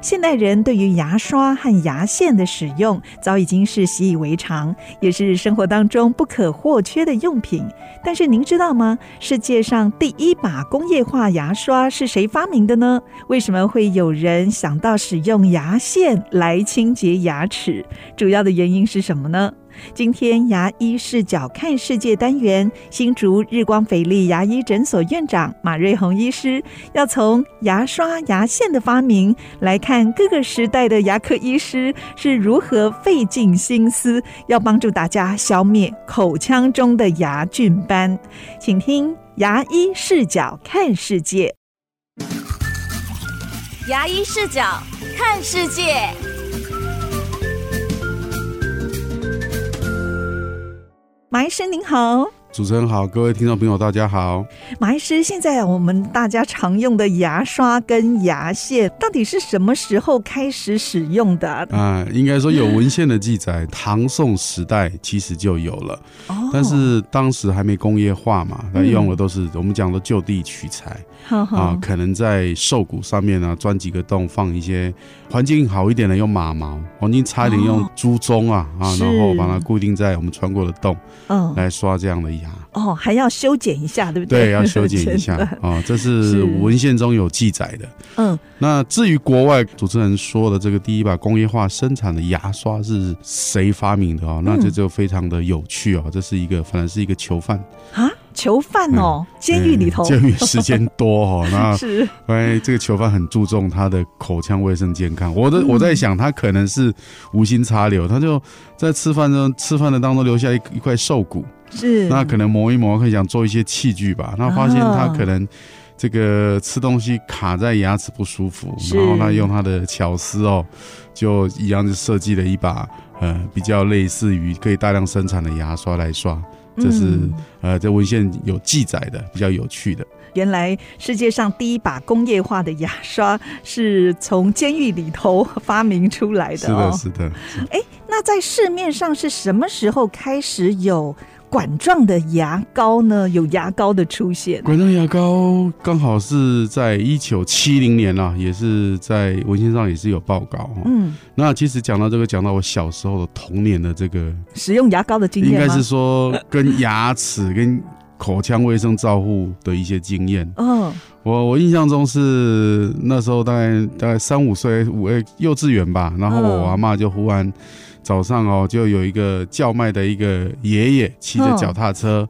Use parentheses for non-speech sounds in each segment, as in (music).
现代人对于牙刷和牙线的使用早已经是习以为常，也是生活当中不可或缺的用品。但是您知道吗？世界上第一把工业化牙刷是谁发明的呢？为什么会有人想到使用牙线来清洁牙齿？主要的原因是什么呢？今天牙医视角看世界单元，新竹日光斐丽牙医诊所院长马瑞红医师要从牙刷、牙线的发明来看各个时代的牙科医师是如何费尽心思要帮助大家消灭口腔中的牙菌斑。请听牙医视角看世界。牙医视角看世界。马医师您好。主持人好，各位听众朋友大家好。马医师，现在我们大家常用的牙刷跟牙线，到底是什么时候开始使用的？啊、呃，应该说有文献的记载，唐宋时代其实就有了。哦。但是当时还没工业化嘛，那用的都是我们讲的就地取材。(laughs) 啊、可能在兽骨上面呢钻几个洞，放一些环境好一点的用马毛，环境差一点用猪鬃啊啊，然后把它固定在我们穿过的洞，嗯，来刷这样的牙。哦，还要修剪一下，对不对？对，要修剪一下 (laughs) 哦，这是文献中有记载的。嗯，那至于国外主持人说的这个第一把工业化生产的牙刷是谁发明的哦？那这就非常的有趣哦。这是一个，反正是一个囚犯啊，囚犯哦，监狱里头，监狱时间多哦，(laughs) 那是哎，这个囚犯很注重他的口腔卫生健康。我的我在想，他可能是无心插柳，他就在吃饭中吃饭的当中留下一一块兽骨。是，那可能磨一磨，可以想做一些器具吧。那发现他可能这个吃东西卡在牙齿不舒服，然后他用他的巧思哦，就一样就设计了一把呃比较类似于可以大量生产的牙刷来刷。这是呃在文献有记载的，比较有趣的。原来世界上第一把工业化的牙刷是从监狱里头发明出来的哦。是的，是的。哎，那在市面上是什么时候开始有？管状的牙膏呢？有牙膏的出现。管状牙膏刚好是在一九七零年啊，也是在文献上也是有报告。嗯，那其实讲到这个，讲到我小时候的童年的这个使用牙膏的经验，应该是说跟牙齿跟口腔卫生照护的一些经验。嗯，我我印象中是那时候大概大概三五岁，五岁幼稚园吧，然后我阿妈就忽然。早上哦，就有一个叫卖的一个爷爷骑着脚踏车，哦，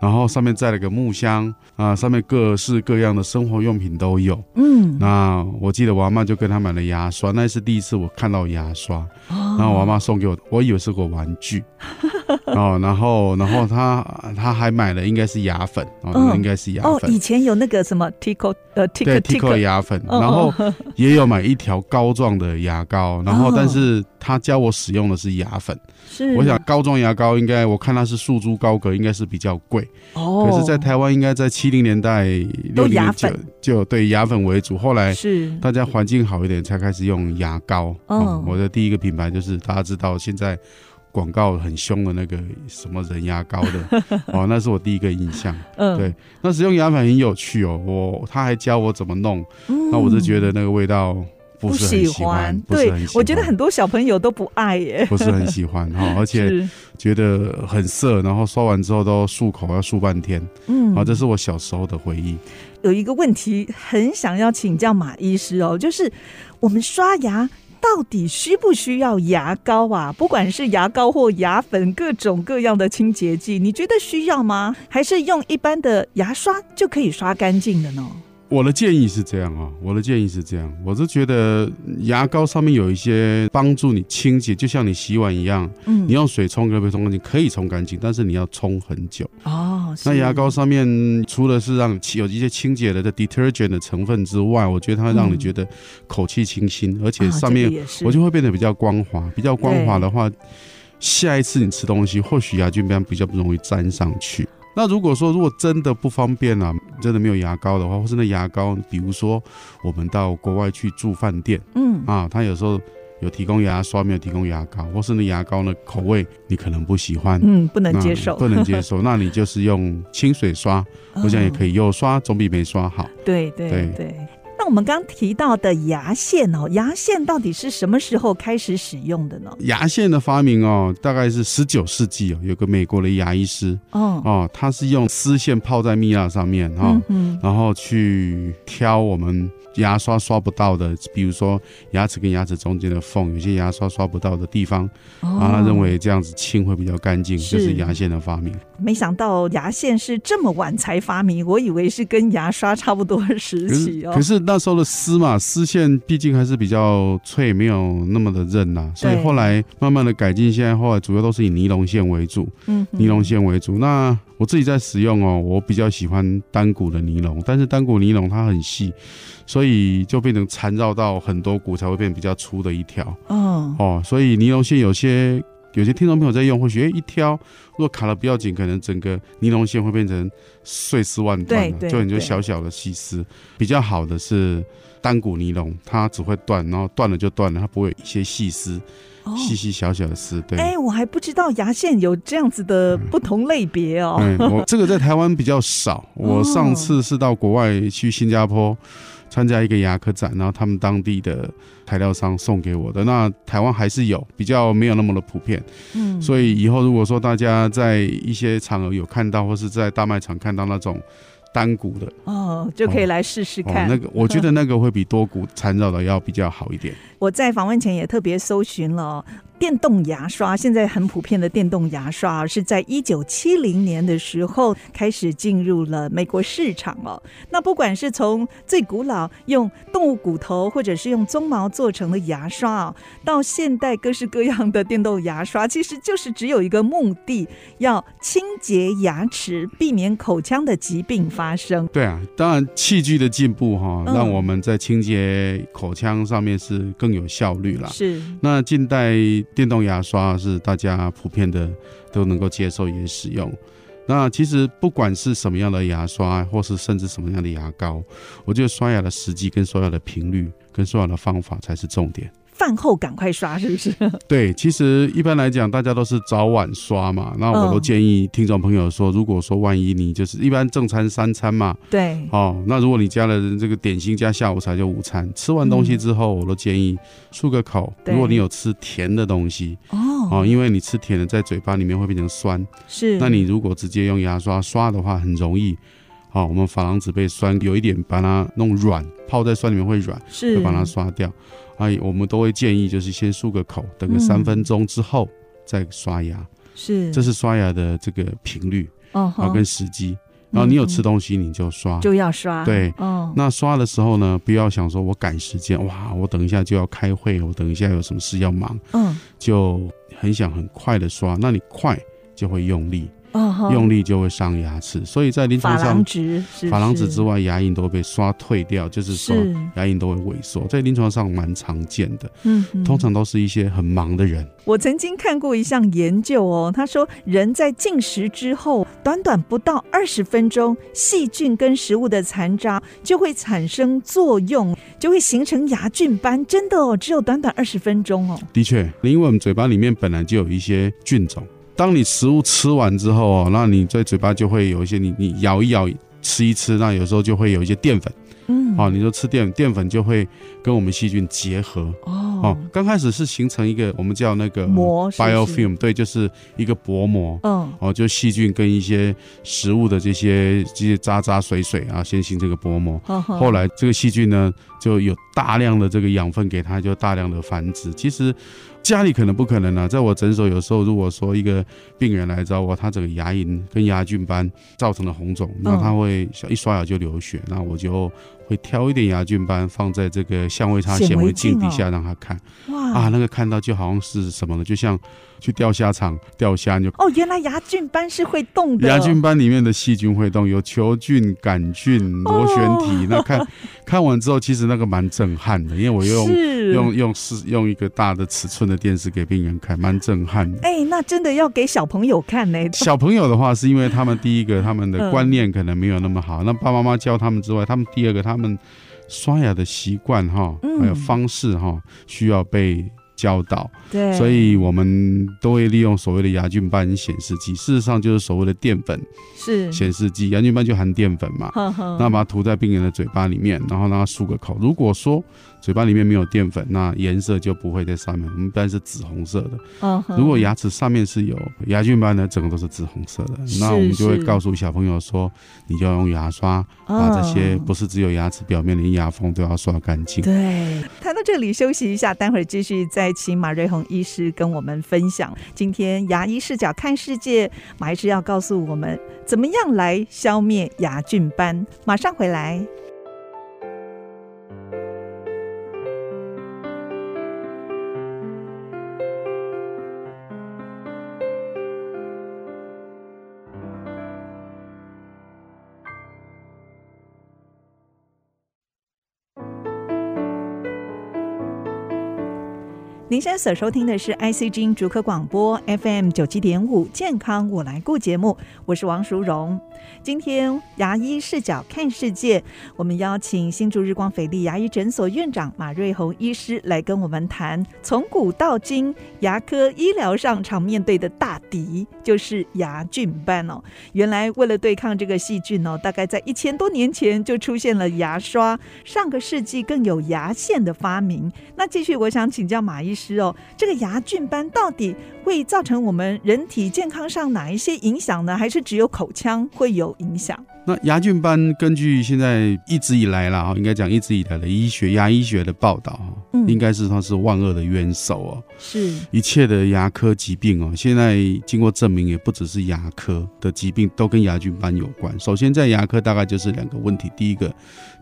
然后上面载了个木箱啊，上面各式各样的生活用品都有。嗯，那我记得我阿妈就跟他买了牙刷，那是第一次我看到牙刷。哦，然后我阿妈送给我，我以为是个玩具。(laughs) 哦，然后，然后他他还买了，应该是牙粉，哦，应该是牙粉。哦，以前有那个什么 Tico 呃 Tico 牙粉，然后也有买一条膏状的牙膏，然后但是他教我使用的是牙粉。是，我想膏状牙膏应该我看它是束珠高格，应该是比较贵。哦，可是，在台湾应该在七零年代六零年就就对牙粉为主，后来是大家环境好一点才开始用牙膏。嗯，我的第一个品牌就是大家知道现在。广告很凶的那个什么人牙膏的 (laughs) 哦，那是我第一个印象。嗯，对，那使用牙粉很有趣哦。我他还教我怎么弄，嗯、那我就觉得那个味道不是很喜欢。不喜欢，对，我觉得很多小朋友都不爱耶，不是很喜欢哈，而且 (laughs) 觉得很涩，然后刷完之后都漱口要漱半天。嗯，啊，这是我小时候的回忆。有一个问题很想要请教马医师哦，就是我们刷牙。到底需不需要牙膏啊？不管是牙膏或牙粉，各种各样的清洁剂，你觉得需要吗？还是用一般的牙刷就可以刷干净的呢？我的建议是这样啊，我的建议是这样，我是觉得牙膏上面有一些帮助你清洁，就像你洗碗一样，嗯，你用水冲可不可以冲干净？可以冲干净，但是你要冲很久哦。那牙膏上面除了是让有一些清洁的的 detergent 的成分之外，我觉得它会让你觉得口气清新，而且上面我就会变得比较光滑，比较光滑的话。下一次你吃东西，或许牙菌斑比较不容易粘上去那如果说如果真的不方便啊，真的没有牙膏的话，或是那牙膏，比如说我们到国外去住饭店，嗯啊，他有时候有提供牙刷，没有提供牙膏，或是那牙膏呢口味你可能不喜欢，嗯，不能接受，不能接受，(laughs) 那你就是用清水刷，我想也可以，有刷总比没刷好。对对对。对那我们刚提到的牙线哦，牙线到底是什么时候开始使用的呢？牙线的发明哦，大概是十九世纪哦，有个美国的牙医师哦哦，他是用丝线泡在蜜蜡上面哈，哦嗯、然后去挑我们。牙刷刷不到的，比如说牙齿跟牙齿中间的缝，有些牙刷刷不到的地方，哦、然后他认为这样子清会比较干净，是就是牙线的发明。没想到牙线是这么晚才发明，我以为是跟牙刷差不多的时期哦。可是，可是那时候的丝嘛，丝线毕竟还是比较脆，没有那么的韧呐、啊，所以后来慢慢的改进，现在后来主要都是以尼龙线为主，嗯，尼龙线为主。那我自己在使用哦，我比较喜欢单股的尼龙，但是单股尼龙它很细。所以就变成缠绕到很多股才会变比较粗的一条。哦哦，所以尼龙线有些有些听众朋友在用，或许一挑如果卡的比较紧，可能整个尼龙线会变成碎丝万段了，就很多小小的细丝。比较好的是单股尼龙，它只会断，然后断了就断了，它不会有一些细丝，细细小小的丝。对，哎，我还不知道牙线有这样子的不同类别哦。嗯，我这个在台湾比较少。(laughs) 我上次是到国外去新加坡。参加一个牙科展，然后他们当地的材料商送给我的。那台湾还是有，比较没有那么的普遍。嗯，所以以后如果说大家在一些场合有看到，或是在大卖场看到那种单股的，哦，就可以来试试看。哦哦。那个我觉得那个会比多股缠绕的要比较好一点。(laughs) 我在访问前也特别搜寻了。电动牙刷现在很普遍的电动牙刷是在一九七零年的时候开始进入了美国市场哦。那不管是从最古老用动物骨头或者是用鬃毛做成的牙刷哦，到现代各式各样的电动牙刷，其实就是只有一个目的，要清洁牙齿，避免口腔的疾病发生。对啊，当然器具的进步哈，让我们在清洁口腔上面是更有效率啦。是，那近代。电动牙刷是大家普遍的都能够接受也使用。那其实不管是什么样的牙刷，或是甚至什么样的牙膏，我觉得刷牙的时机、跟刷牙的频率、跟刷牙的方法才是重点。饭后赶快刷，是不是？(laughs) 对，其实一般来讲，大家都是早晚刷嘛。那我都建议听众朋友说，如果说万一你就是一般正餐三餐嘛，对，哦，那如果你加了这个点心加下午茶就午餐，吃完东西之后，我都建议漱个口。如果你有吃甜的东西，哦，因为你吃甜的在嘴巴里面会变成酸，是。那你如果直接用牙刷刷的话，很容易，好，我们珐琅质被酸有一点把它弄软，泡在酸里面会软，是，就把它刷掉。哎，我们都会建议，就是先漱个口，等个三分钟之后再刷牙。是，这是刷牙的这个频率，然后跟时机。然后你有吃东西，你就刷，就要刷。对，哦。那刷的时候呢，不要想说我赶时间，哇，我等一下就要开会，我等一下有什么事要忙，嗯，就很想很快的刷。那你快就会用力。用力就会伤牙齿，所以在临床上，珐琅质之外，牙龈都会被刷退掉，就是说牙龈都会萎缩，在临床上蛮常见的。嗯，通常都是一些很忙的人。我曾经看过一项研究哦，他说人在进食之后，短短不到二十分钟，细菌跟食物的残渣就会产生作用，就会形成牙菌斑。真的哦，只有短短二十分钟哦。的确，因为我们嘴巴里面本来就有一些菌种。当你食物吃完之后哦，那你在嘴巴就会有一些，你你咬一咬，吃一吃，那有时候就会有一些淀粉。嗯，哦，你说吃淀淀粉就会跟我们细菌结合哦。哦，刚开始是形成一个我们叫那个膜 biofilm，对，就是一个薄膜。嗯，哦，就细菌跟一些食物的这些这些渣渣水水啊，先形成一个薄膜。后来这个细菌呢，就有大量的这个养分给它，就大量的繁殖。其实。家里可能不可能啊，在我诊所有时候，如果说一个病人来找我，他整个牙龈跟牙菌斑造成了红肿，那他会一刷牙就流血，那我就会挑一点牙菌斑放在这个相位差显微镜底下让他看。哇啊，那个看到就好像是什么呢？就像去钓虾场钓虾，你就哦，原来牙菌斑是会动的。牙菌斑里面的细菌会动，有球菌、杆菌、螺旋体。哦、那看 (laughs) 看完之后，其实那个蛮震撼的，因为我用用用是用一个大的尺寸的电视给病人看，蛮震撼的。哎、欸，那真的要给小朋友看呢？小朋友的话，是因为他们第一个他们的观念可能没有那么好，嗯、那爸爸妈妈教他们之外，他们第二个他们。刷牙的习惯哈，还有方式哈，需要被教导。对，所以我们都会利用所谓的牙菌斑显示剂，事实上就是所谓的淀粉是显示剂。牙菌斑就含淀粉嘛，呵呵，那把它涂在病人的嘴巴里面，然后让他漱个口。如果说嘴巴里面没有淀粉，那颜色就不会在上面，我们一般是紫红色的。嗯，如果牙齿上面是有牙菌斑的，整个都是紫红色的，那我们就会告诉小朋友说，你就要用牙刷把这些不是只有牙齿表面，连牙缝都要刷干净。对，谈到这里休息一下，待会儿继续再请马瑞红医师跟我们分享今天牙医视角看世界。马医师要告诉我们怎么样来消灭牙菌斑，马上回来。您现在所收听的是 ICG 竹科广播 FM 九七点五健康我来顾节目，我是王淑荣。今天牙医视角看世界，我们邀请新竹日光斐丽牙医诊所院长马瑞红医师来跟我们谈，从古到今牙科医疗上常面对的大敌就是牙菌斑哦。原来为了对抗这个细菌哦，大概在一千多年前就出现了牙刷，上个世纪更有牙线的发明。那继续，我想请教马医师哦，这个牙菌斑到底会造成我们人体健康上哪一些影响呢？还是只有口腔会有影响？那牙菌斑根据现在一直以来啦，应该讲一直以来的医学牙医学的报道，嗯，应该是它是万恶的元首哦，是一切的牙科疾病哦，现在经过证明，也不只是牙科的疾病都跟牙菌斑有关。首先在牙科大概就是两个问题，第一个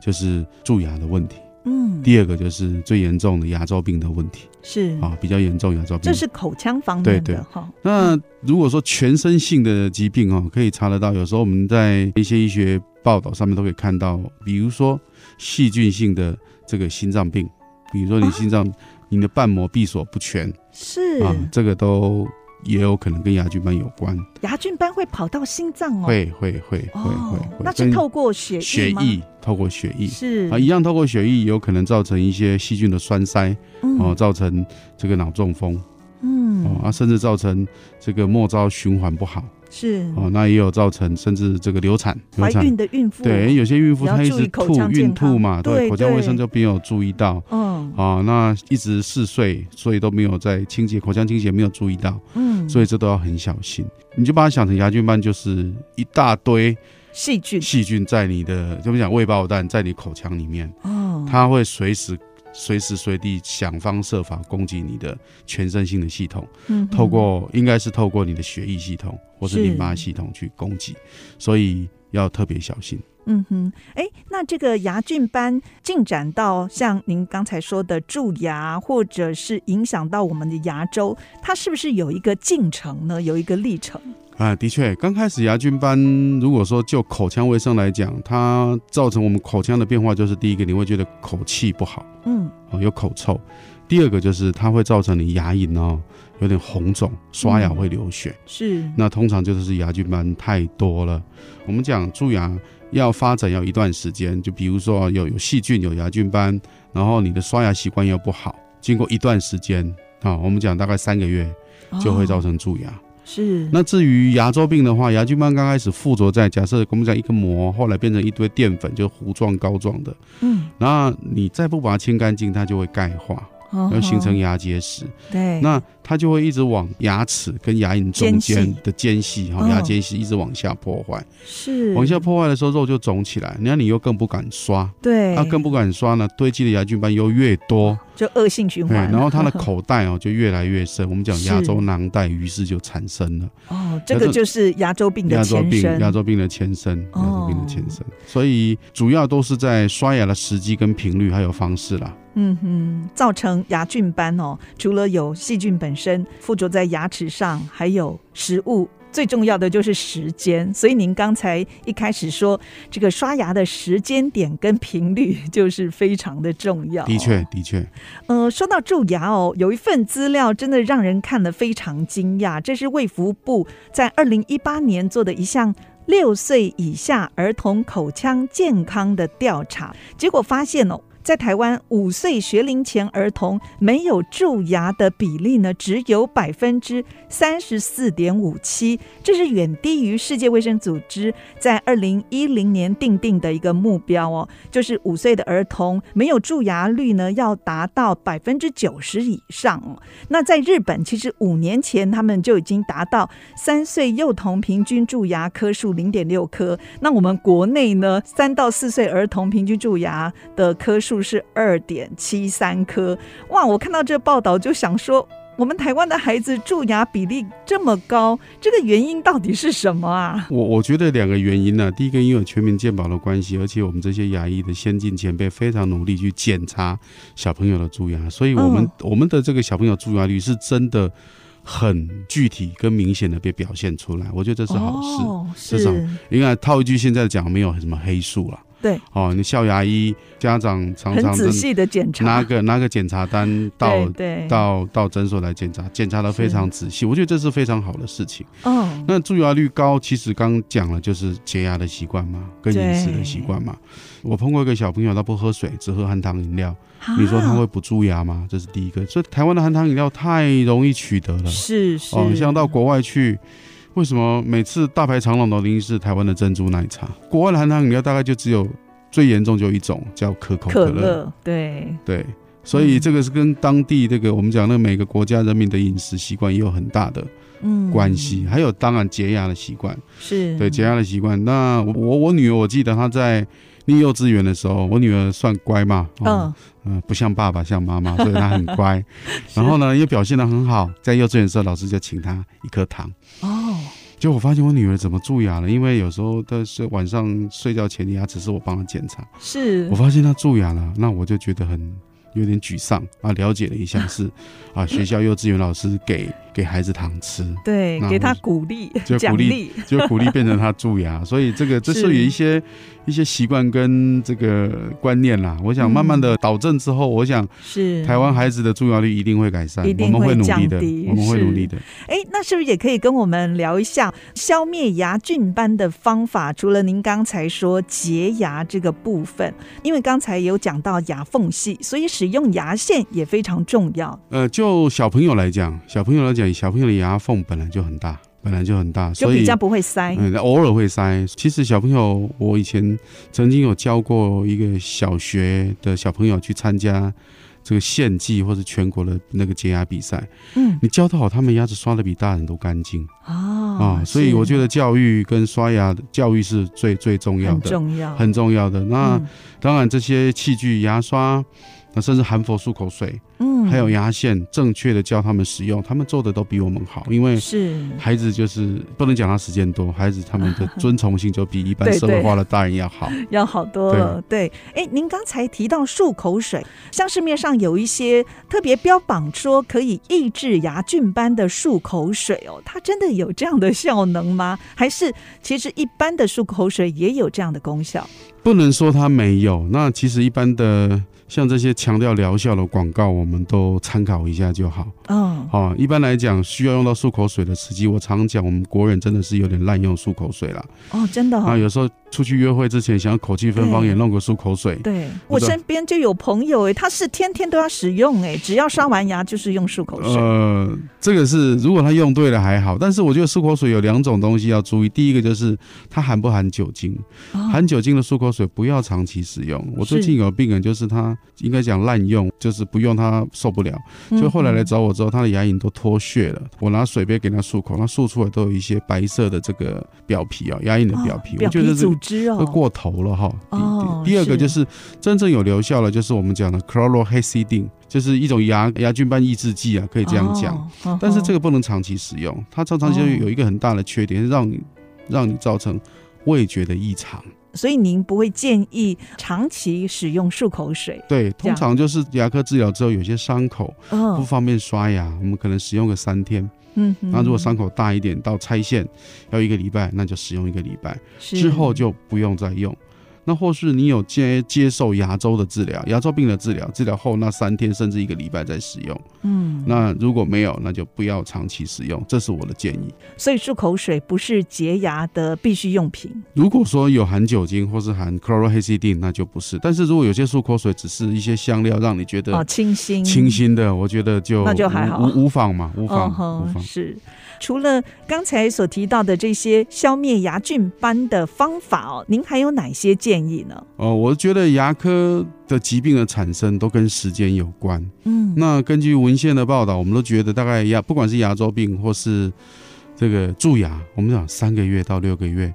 就是蛀牙的问题。嗯，第二个就是最严重的牙周病的问题，是。啊，比较严重牙周病，这是口腔方面的哈。那如果说全身性的疾病哦，可以查得到，有时候我们在一些医学报道上面都可以看到，比如说细菌性的这个心脏病，比如说你心脏你的瓣膜闭锁不全，是。啊，这个都。也有可能跟牙菌斑有关，牙菌斑会跑到心脏哦，会会会会会，那是透过血血液，透过血液。是。啊，一样透过血液，有可能造成一些细菌的栓塞，哦，造成这个脑中风，嗯，哦啊，甚至造成这个末梢循环不好。是。哦，那也有造成甚至这个流产，怀孕的孕妇对，有些孕妇她一直吐孕吐嘛，对，口腔卫生就没有注意到，嗯，啊，那一直嗜睡，所以都没有在清洁口腔清洁没有注意到，嗯，所以这都要很小心。你就把它想成牙菌斑就是一大堆细菌，细菌在你的怎么讲未爆弹在你口腔里面，哦，它会随时。随时随地想方设法攻击你的全身性的系统，嗯，透过应该是透过你的血液系统或是淋巴系统去攻击，所以要特别小心。嗯哼，哎，那这个牙菌斑进展到像您刚才说的蛀牙，或者是影响到我们的牙周，它是不是有一个进程呢？有一个历程？啊，的确，刚开始牙菌斑，如果说就口腔卫生来讲，它造成我们口腔的变化，就是第一个，你会觉得口气不好，嗯，哦，有口臭；第二个就是它会造成你牙龈哦有点红肿，刷牙会流血，嗯、是。那通常就是牙菌斑太多了。我们讲蛀牙要发展要一段时间，就比如说有有细菌有牙菌斑，然后你的刷牙习惯又不好，经过一段时间啊，我们讲大概三个月就会造成蛀牙。哦是，那至于牙周病的话，牙菌斑刚开始附着在，假设我们讲一个膜，后来变成一堆淀粉，就糊状膏状的，嗯，然后你再不把它清干净，它就会钙化，要形成牙结石，对，那。它就会一直往牙齿跟牙龈中间的间隙哈，牙间隙一直往下破坏，是往下破坏的时候肉就肿起来，那你又更不敢刷，对，它更不敢刷呢，堆积的牙菌斑又越多，就恶性循环。然后它的 (laughs) 口袋哦就越来越深，我们讲牙周囊袋于是就产生了。哦，这个就是牙周病的前身。牙周病，牙周病的前身。哦。病的前身。所以主要都是在刷牙的时机跟频率还有方式啦。嗯哼，造成牙菌斑哦，除了有细菌本身附着在牙齿上，还有食物。最重要的就是时间，所以您刚才一开始说这个刷牙的时间点跟频率就是非常的重要。的确，的确。呃，说到蛀牙哦，有一份资料真的让人看了非常惊讶，这是卫福部在二零一八年做的一项六岁以下儿童口腔健康的调查，结果发现哦。在台湾，五岁学龄前儿童没有蛀牙的比例呢，只有百分之三十四点五七，这是远低于世界卫生组织在二零一零年定定的一个目标哦，就是五岁的儿童没有蛀牙率呢要达到百分之九十以上哦。那在日本，其实五年前他们就已经达到三岁幼童平均蛀牙颗数零点六颗。那我们国内呢，三到四岁儿童平均蛀牙的颗数。是二点七三颗哇！我看到这个报道就想说，我们台湾的孩子蛀牙比例这么高，这个原因到底是什么啊？我我觉得两个原因呢、啊。第一个，因为全民健保的关系，而且我们这些牙医的先进前辈非常努力去检查小朋友的蛀牙，所以我们、哦、我们的这个小朋友蛀牙率是真的很具体跟明显的被表现出来。我觉得这是好事，哦、至少应该套一句现在讲，没有什么黑数了。对哦，你校牙医家长常常仔细的检查，拿个拿个检查单到到到诊所来检查，检查的非常仔细，我觉得这是非常好的事情。哦，那蛀牙率高，其实刚讲了就是洁牙的习惯嘛，跟饮食的习惯嘛。我碰过一个小朋友，他不喝水，只喝含糖饮料，你说他会不蛀牙吗？这是第一个。所以台湾的含糖饮料太容易取得了，是是哦，像到国外去。为什么每次大排长龙的零是台湾的珍珠奶茶？国外的含糖饮料大概就只有最严重就一种叫可口可乐。对对，所以这个是跟当地这个我们讲的每个国家人民的饮食习惯也有很大的嗯关系。嗯、还有当然洁牙的习惯是对洁牙的习惯。那我我女儿我记得她在念幼稚园的时候，我女儿算乖嘛，嗯、哦、嗯、呃，不像爸爸像妈妈，(laughs) 所以她很乖。然后呢，又表现得很好，在幼稚园的时候，老师就请她一颗糖哦。就我发现我女儿怎么蛀牙了？因为有时候她是晚上睡觉前，牙齿是我帮她检查，是我发现她蛀牙了，那我就觉得很有点沮丧啊。了解了一下 (laughs) 是啊，学校幼稚园老师给给孩子糖吃，对，给他鼓励，就鼓励，(laughs) 就鼓励变成他蛀牙，(laughs) 所以这个这是有一些。一些习惯跟这个观念啦，我想慢慢的导正之后，嗯、我想是台湾孩子的蛀牙率一定会改善，我们会努力的，我们会努力的。哎，那是不是也可以跟我们聊一下消灭牙菌斑的方法？除了您刚才说洁牙这个部分，因为刚才有讲到牙缝隙，所以使用牙线也非常重要。呃，就小朋友来讲，小朋友来讲，小朋友的牙缝本来就很大。本来就很大，所以就比较不会塞。嗯，偶尔会塞。其实小朋友，我以前曾经有教过一个小学的小朋友去参加这个县际或者全国的那个洁牙比赛。嗯，你教得好，他们牙齿刷的比大人都干净。哦，啊，所以我觉得教育跟刷牙的教育是最最重要的，很重要，很重要的。那当然，这些器具，牙刷。那甚至含氟漱口水，嗯，还有牙线，正确的教他们使用，他们做的都比我们好，因为是孩子就是不能讲他时间多，孩子他们的 (laughs) 遵从性就比一般社会化的大人要好，要好多了。对，哎、欸，您刚才提到漱口水，像市面上有一些特别标榜说可以抑制牙菌斑的漱口水哦，它真的有这样的效能吗？还是其实一般的漱口水也有这样的功效？不能说它没有，那其实一般的。像这些强调疗效的广告，我们都参考一下就好。嗯，好，一般来讲，需要用到漱口水的时机，我常讲，我们国人真的是有点滥用漱口水了。哦，真的、哦。啊，有时候。出去约会之前，想要口气芬芳，也弄个漱口水。对，我身边就有朋友哎，他是天天都要使用哎，只要刷完牙就是用漱口水。呃，这个是如果他用对了还好，但是我觉得漱口水有两种东西要注意。第一个就是它含不含酒精，含酒精的漱口水不要长期使用。我最近有病人就是他应该讲滥用，就是不用他受不了，就后来来找我之后，他的牙龈都脱屑了。我拿水杯给他漱口，他漱出来都有一些白色的这个表皮啊，牙龈的表皮，我觉得是。会过头了哈。哦。第二个就是真正有疗效的，就是我们讲的 chlorhexidine，就是一种牙牙菌斑抑制剂啊，可以这样讲。但是这个不能长期使用，它常常就有一个很大的缺点，让你让你造成味觉的异常。所以您不会建议长期使用漱口水？对，通常就是牙科治疗之后有些伤口不方便刷牙，我们可能使用个三天。嗯，那如果伤口大一点，到拆线要一个礼拜，那就使用一个礼拜，之后就不用再用。那或是你有接接受牙周的治疗，牙周病的治疗，治疗后那三天甚至一个礼拜再使用。嗯，那如果没有，那就不要长期使用，这是我的建议。所以漱口水不是洁牙的必需用品。如果说有含酒精或是含 chlorhexidine，那就不是。但是如果有些漱口水只是一些香料，让你觉得哦清新清新的，我觉得就那就还好，无无妨嘛，无妨、哦、无妨是。除了刚才所提到的这些消灭牙菌斑的方法哦，您还有哪些建议呢？哦，我觉得牙科的疾病的产生都跟时间有关。嗯，那根据文献的报道，我们都觉得大概牙不管是牙周病或是这个蛀牙，我们讲三个月到六个月。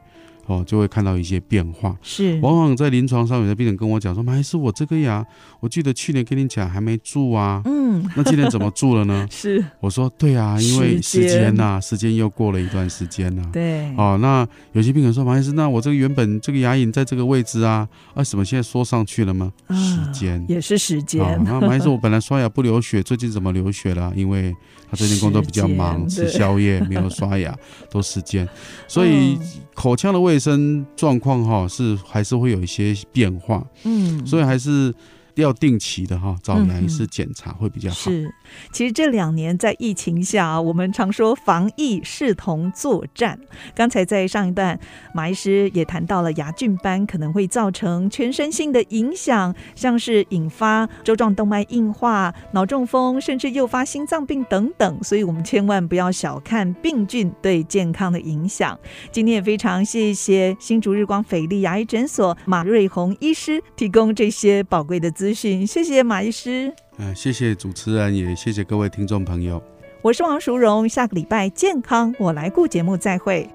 哦，就会看到一些变化。是，往往在临床上，有的病人跟我讲说：“马医师，我这个牙，我记得去年跟你讲还没住啊。”嗯，那今年怎么住了呢？(laughs) 是，我说对啊，因为时间呐、啊，时间又过了一段时间了、啊。对，哦，那有些病人说：“马医师，那我这个原本这个牙龈在这个位置啊，啊，怎么现在缩上去了吗？”时间也是时间。那马医师，我本来刷牙不流血，最近怎么流血了？因为他最近工作比较忙，吃宵夜没有刷牙，(laughs) 都时间。所以口腔的卫生状况哈是还是会有一些变化，嗯，所以还是。要定期的哈找牙医师检查会比较好。是，其实这两年在疫情下，我们常说防疫视同作战。刚才在上一段，马医师也谈到了牙菌斑可能会造成全身性的影响，像是引发周状动脉硬化、脑中风，甚至诱发心脏病等等。所以我们千万不要小看病菌对健康的影响。今天也非常谢谢新竹日光斐丽牙医诊所马瑞红医师提供这些宝贵的资讯，谢谢马医师。嗯，谢谢主持人，也谢谢各位听众朋友。我是王淑荣，下个礼拜健康我来顾节目再会。